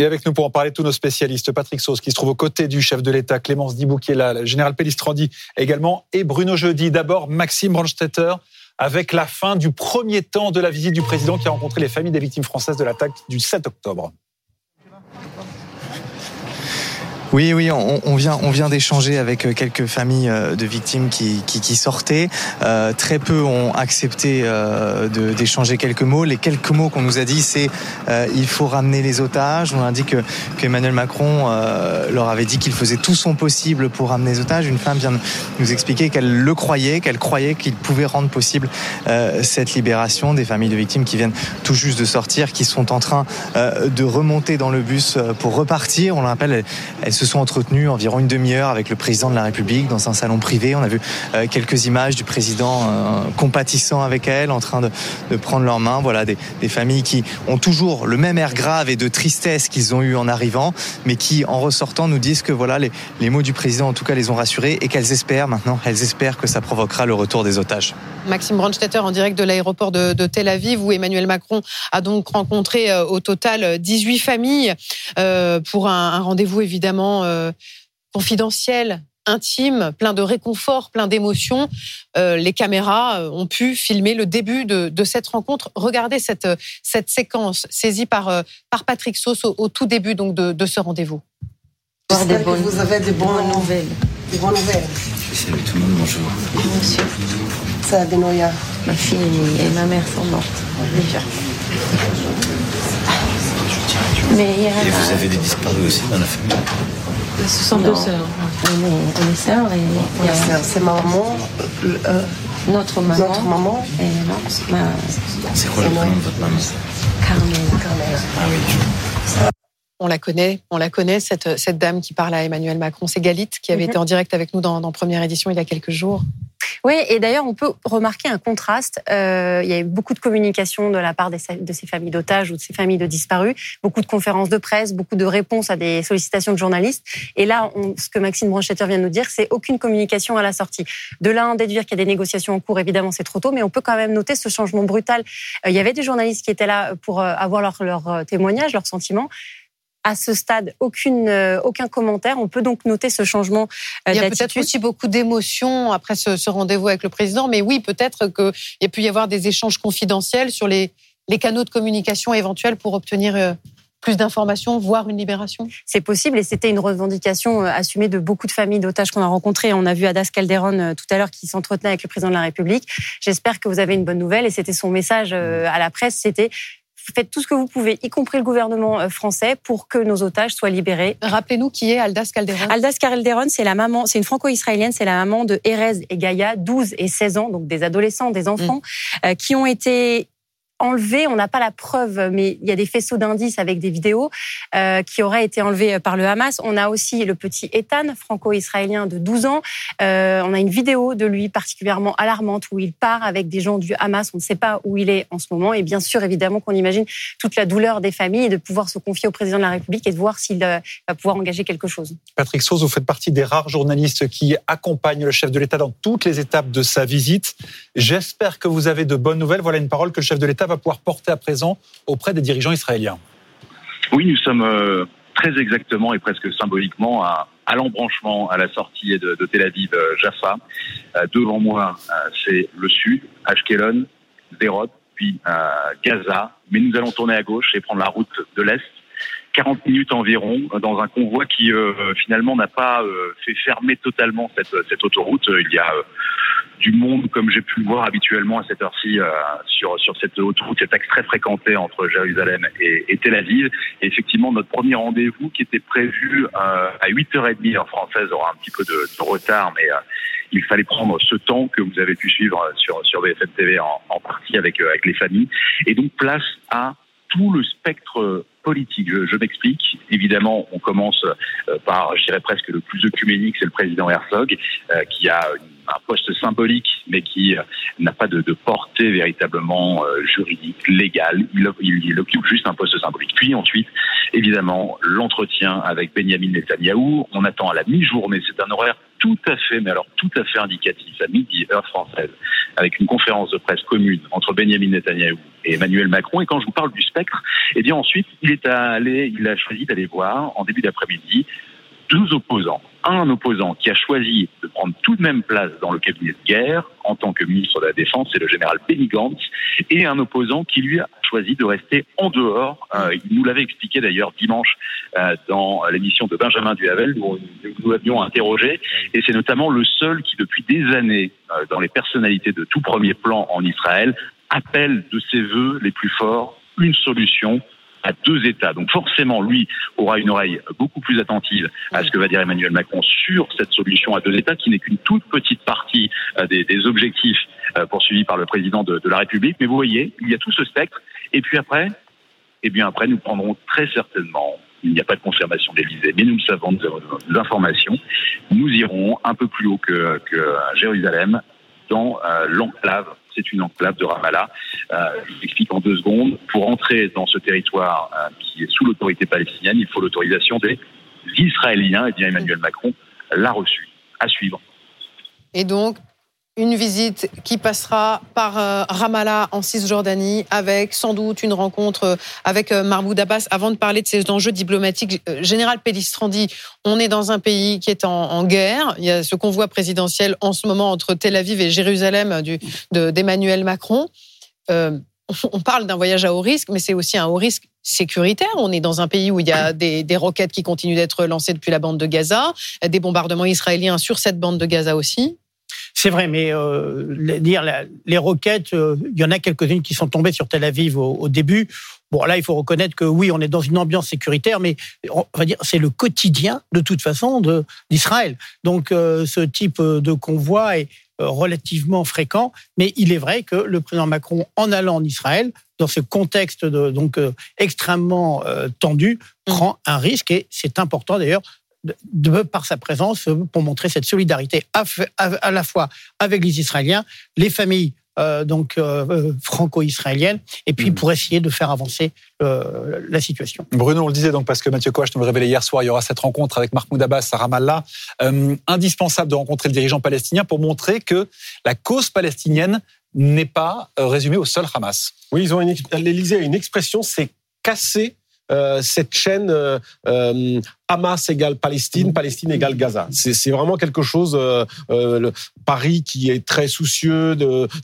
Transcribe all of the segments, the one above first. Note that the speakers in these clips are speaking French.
Et avec nous pour en parler, tous nos spécialistes, Patrick Sauce, qui se trouve aux côtés du chef de l'État, Clémence Dibou, qui est là, le général Pellistrandi également, et Bruno Jeudi. D'abord, Maxime Brandstetter, avec la fin du premier temps de la visite du président qui a rencontré les familles des victimes françaises de l'attaque du 7 octobre. Oui, oui, on, vient, on vient d'échanger avec euh, quelques familles euh, de victimes qui, qui, qui sortaient. Euh, très peu ont accepté d'échanger quelques mots. Les quelques mots qu'on nous a dit, c'est euh, il faut ramener les otages. On a dit que qu'Emmanuel Macron leur avait dit qu'il faisait tout son possible pour ramener les otages. Une femme vient nous expliquer qu'elle le croyait, qu'elle croyait qu'il pouvait rendre possible cette libération des familles de victimes qui viennent tout juste de sortir, qui sont en train de remonter dans le bus pour repartir. On le rappelle, elles, elles se sont entretenus environ une demi-heure avec le président de la République dans un salon privé. On a vu euh, quelques images du président euh, compatissant avec elle, en train de, prendre leurs mains. Voilà, des, familles qui ont toujours le même air grave et de tristesse qu'ils ont eu en arrivant, mais qui, en ressortant, nous disent que voilà, les, mots du président, en tout cas, les ont rassurés et qu'elles espèrent maintenant, elles espèrent que ça provoquera le retour des otages. Maxime Brandstetter en direct de l'aéroport de, Tel Aviv où Emmanuel Macron a donc rencontré euh, au total 18 familles pour un rendez-vous évidemment euh, confidentiel intime, plein de réconfort, plein d'émotions. Euh, les caméras ont pu filmer le début de, de, cette rencontre. Regardez cette, cette séquence saisie par, par Patrick Sauce au, au tout début donc de, de ce rendez-vous. J'espère que vous avez des bonnes nouvelles. Des bonnes nouvelles. Salut tout le monde, bonjour. Monsieur. Ça, Benoît? Ma fille et ma mère sont mortes. Déjà. Mais il y a Et vous avez des disparus aussi dans la famille Ce sont deux sœurs. On est, on est sœurs et. et c'est ma maman. Euh, notre maman. Notre maman. Et ma... C'est quoi le prénom de votre maman Carmen. Carmen. Ah oui. On la connaît, on la connaît, cette, cette dame qui parle à Emmanuel Macron. C'est Galit qui avait mm -hmm. été en direct avec nous dans, dans première édition il y a quelques jours. Oui, et d'ailleurs, on peut remarquer un contraste. Euh, il y a eu beaucoup de communication de la part de ces familles d'otages ou de ces familles de disparus, beaucoup de conférences de presse, beaucoup de réponses à des sollicitations de journalistes. Et là, on, ce que Maxime Branchetter vient de nous dire, c'est aucune communication à la sortie. De là, en déduire qu'il y a des négociations en cours, évidemment, c'est trop tôt, mais on peut quand même noter ce changement brutal. Euh, il y avait des journalistes qui étaient là pour euh, avoir leur, leur témoignage, leurs sentiments à ce stade aucune, euh, aucun commentaire. On peut donc noter ce changement euh, Il y a peut-être aussi beaucoup d'émotions après ce, ce rendez-vous avec le président, mais oui, peut-être qu'il a pu y avoir des échanges confidentiels sur les, les canaux de communication éventuels pour obtenir euh, plus d'informations, voire une libération C'est possible et c'était une revendication assumée de beaucoup de familles d'otages qu'on a rencontrées. On a vu Adas Calderon tout à l'heure qui s'entretenait avec le président de la République. J'espère que vous avez une bonne nouvelle et c'était son message à la presse, c'était faites tout ce que vous pouvez, y compris le gouvernement français, pour que nos otages soient libérés. Rappelez-nous qui est Aldas Calderon. Aldas Calderon, c'est la maman, c'est une franco-israélienne, c'est la maman de Erez et Gaïa, 12 et 16 ans, donc des adolescents, des enfants, mmh. euh, qui ont été enlevé. On n'a pas la preuve, mais il y a des faisceaux d'indices avec des vidéos euh, qui auraient été enlevés par le Hamas. On a aussi le petit Ethan, franco-israélien de 12 ans. Euh, on a une vidéo de lui particulièrement alarmante où il part avec des gens du Hamas. On ne sait pas où il est en ce moment. Et bien sûr, évidemment, qu'on imagine toute la douleur des familles et de pouvoir se confier au président de la République et de voir s'il va pouvoir engager quelque chose. Patrick Sauce, vous faites partie des rares journalistes qui accompagnent le chef de l'État dans toutes les étapes de sa visite. J'espère que vous avez de bonnes nouvelles. Voilà une parole que le chef de l'État va pouvoir porter à présent auprès des dirigeants israéliens. Oui, nous sommes euh, très exactement et presque symboliquement à, l'embranchement, à la sortie de, de Tel Aviv, euh, Jaffa. Euh, devant moi, c'est le sud, Ashkelon, Zerot, puis Gaza. Mais nous allons tourner à gauche et prendre la route de l'Est 40 minutes environ dans un convoi qui euh, finalement n'a pas euh, fait fermer totalement cette, cette autoroute. Il y a euh, du monde comme j'ai pu le voir habituellement à cette heure-ci sur, sur cette autoroute, cet axe très fréquenté entre Jérusalem et, et Tel Aviv. Et effectivement, notre premier rendez-vous qui était prévu à 8h30 heure française aura un petit peu de, de retard, mais il fallait prendre ce temps que vous avez pu suivre sur, sur BFM TV en, en partie avec, avec les familles. Et donc place à tout le spectre politique. Je, m'explique. Évidemment, on commence euh, par, je dirais presque le plus œcuménique, c'est le président Herzog, euh, qui a un poste symbolique, mais qui euh, n'a pas de, portée véritablement juridique, légale. Il, occupe juste un poste symbolique. Puis ensuite, évidemment, l'entretien avec Benjamin Netanyahou. On attend à la mi-journée. C'est un horaire tout à fait, mais alors tout à fait indicatif à midi, heure française, avec une conférence de presse commune entre Benjamin Netanyahu et Emmanuel Macron. Et quand je vous parle du spectre, eh bien ensuite, il est allé, il a choisi d'aller voir en début d'après-midi deux opposants. Un opposant qui a choisi de prendre tout de même place dans le cabinet de guerre en tant que ministre de la Défense, c'est le général Benny Gantz, et un opposant qui lui a choisi de rester en dehors. Euh, il nous l'avait expliqué d'ailleurs dimanche euh, dans l'émission de Benjamin Duhavel, où nous l'avions interrogé, et c'est notamment le seul qui depuis des années, euh, dans les personnalités de tout premier plan en Israël, appelle de ses voeux les plus forts une solution à deux États. Donc forcément, lui aura une oreille beaucoup plus attentive à ce que va dire Emmanuel Macron sur cette solution à deux États, qui n'est qu'une toute petite partie euh, des, objectifs euh, poursuivis par le président de, de, la République. Mais vous voyez, il y a tout ce spectre. Et puis après, eh bien après, nous prendrons très certainement. Il n'y a pas de confirmation d'Élysée, mais nous le savons, des informations. Nous irons un peu plus haut que, que Jérusalem, dans euh, l'enclave c'est une enclave de Ramallah. Euh, je vous explique en deux secondes. Pour entrer dans ce territoire euh, qui est sous l'autorité palestinienne, il faut l'autorisation des Israéliens. Et bien Emmanuel Macron l'a reçu. À suivre. Et donc, une visite qui passera par euh, Ramallah en Cisjordanie avec sans doute une rencontre euh, avec euh, Mahmoud Abbas. Avant de parler de ces enjeux diplomatiques, Général Pellistrandi, on est dans un pays qui est en, guerre. Il y a ce convoi présidentiel en ce moment entre Tel Aviv et Jérusalem d'Emmanuel Macron. on parle d'un voyage à haut risque, mais c'est aussi un haut risque sécuritaire. On est dans un pays où il y a des, des roquettes qui continuent d'être lancées depuis la bande de Gaza, des bombardements israéliens sur cette bande de Gaza aussi. C'est vrai, mais euh, dire les roquettes, euh, il y en a quelques-unes qui sont tombées sur Tel Aviv au, début. Bon, là, il faut reconnaître que oui, on est dans une ambiance sécuritaire, mais on va dire c'est le quotidien de toute façon d'Israël. Donc, euh, ce type de convoi est relativement fréquent, mais il est vrai que le président Macron, en allant en Israël, dans ce contexte de, donc extrêmement tendu, prend un risque et c'est important d'ailleurs de, par sa présence pour montrer cette solidarité à, la fois avec les Israéliens, les familles euh, donc euh, euh, franco-israéliennes, et puis hmm. pour essayer de faire avancer la situation. Bruno, on le disait donc parce que Mathieu Coach nous le révélait hier soir, il y aura cette rencontre avec Mahmoud Abbas à Ramallah. indispensable de rencontrer le dirigeant palestinien pour montrer que la cause palestinienne n'est pas résumée au seul Hamas. Oui, ils ont l'Élysée a une expression, c'est casser euh, cette chaîne euh, euh, Hamas égale Palestine, Palestine égale Gaza. C'est vraiment quelque chose. Le Paris qui est très soucieux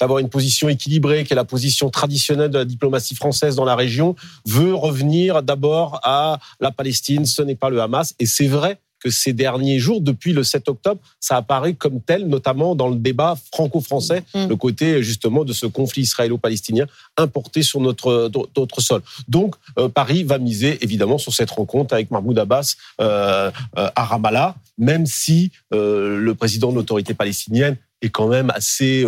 d'avoir une position équilibrée, qui est la position traditionnelle de la diplomatie française dans la région, veut revenir d'abord à la Palestine. Ce n'est pas le Hamas, et c'est vrai que ces derniers jours, depuis le 7 octobre, ça apparaît comme tel, notamment dans le débat franco-français, mm. le côté justement de ce conflit israélo-palestinien importé sur notre, notre sol. Donc, euh, Paris va miser évidemment sur cette rencontre avec Mahmoud Abbas euh, euh, à Ramallah, même si le président de l'autorité palestinienne est quand même assez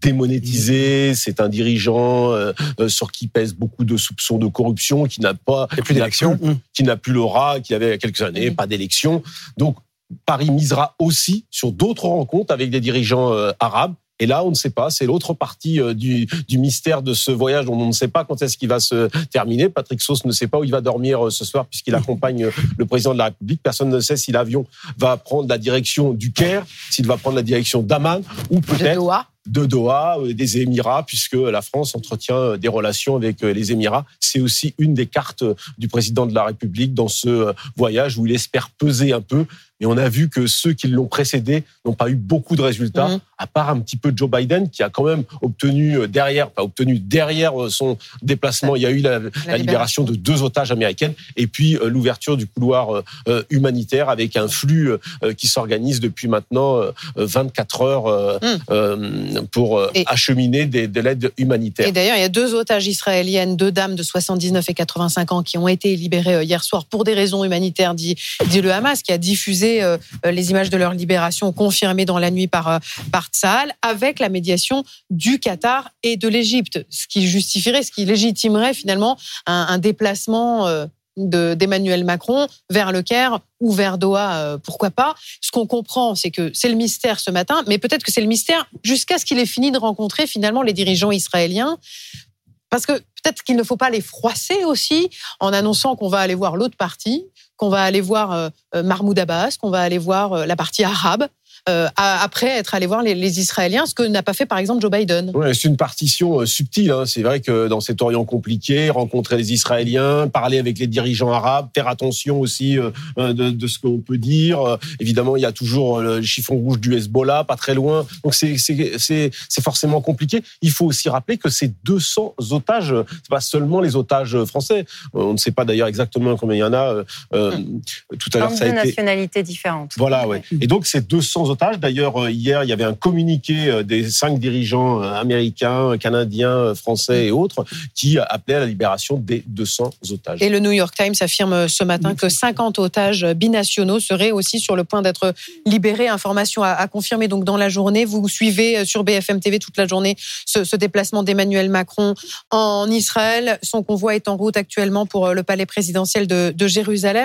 démonétisé. C'est un dirigeant euh, euh, sur qui pèse beaucoup de soupçons de corruption, qui n'a pas, plus d'élection, qui n'a plus l'aura qu'il avait il y a quelques années, pas d'élection. Donc Paris misera aussi sur d'autres rencontres avec des dirigeants euh, arabes. Et là, on ne sait pas. C'est l'autre partie du, du, mystère de ce voyage dont on ne sait pas quand est-ce qu'il va se terminer. Patrick Sauce ne sait pas où il va dormir ce soir puisqu'il accompagne le président de la République. Personne ne sait si l'avion va prendre la direction du Caire, s'il va prendre la direction d'Amman ou peut-être de Doha, euh, des Émirats, puisque la France entretient euh, des relations avec euh, les Émirats. C'est aussi une des cartes du président de la République dans ce voyage où il espère peser un peu et on a vu que ceux qui l'ont précédé n'ont pas eu beaucoup de résultats, mmh. à part un petit peu Joe Biden, qui a quand même obtenu euh, derrière, pas obtenu derrière euh, son déplacement, il y a eu la, libération de deux otages américaines, et puis euh, l'ouverture du couloir humanitaire avec un flux qui s'organise depuis maintenant 24 heures mmh. pour acheminer des, de l'aide humanitaire. Et d'ailleurs, il y a deux otages israéliennes, deux dames de 79 et 85 ans, qui ont été libérées hier soir pour des raisons humanitaires, dit, dit le Hamas, qui a diffusé euh, euh, les images de leur libération confirmées dans la nuit par, euh, par avec la médiation du Qatar et de l'Égypte, ce qui justifierait, ce qui légitimerait finalement un, déplacement d'Emmanuel Macron vers le Caire ou vers Doha, pourquoi pas. Ce qu'on comprend, c'est que c'est le mystère ce matin, mais peut-être que c'est le mystère jusqu'à ce qu'il ait fini de rencontrer finalement les dirigeants israéliens. Parce que peut-être qu'il ne faut pas les froisser aussi en annonçant qu'on va aller voir l'autre partie, qu'on va aller voir euh, euh, Mahmoud Abbas, qu'on va aller voir euh, la partie arabe. Après être allé voir les, les Israéliens, ce que n'a pas fait par exemple Joe Biden. Ouais, c'est une partition subtile. Hein. C'est vrai que dans cet Orient compliqué, rencontrer les Israéliens, parler avec les dirigeants arabes, faire attention aussi de, de ce qu'on peut dire. Évidemment, il y a toujours le chiffon rouge du Hezbollah, pas très loin. Donc c'est forcément compliqué. Il faut aussi rappeler que ces 200 otages, c'est pas seulement les otages français. On ne sait pas d'ailleurs exactement combien il y en a. Euh, euh tout à l'heure, ça a été nationalités différentes. Voilà, ouais. Et donc ces 200 otages. D'ailleurs, euh, hier, il y avait un communiqué euh, des cinq dirigeants américains, canadiens, français et autres qui appelaient à la libération des 200 otages. Et le New York Times affirme ce matin que 50 otages binationaux seraient aussi sur le point d'être libérés. Information à, confirmer donc dans la journée. Vous suivez sur BFM TV toute la journée ce, ce déplacement d'Emmanuel Macron en Israël. Son convoi est en route actuellement pour le palais présidentiel de, de Jérusalem.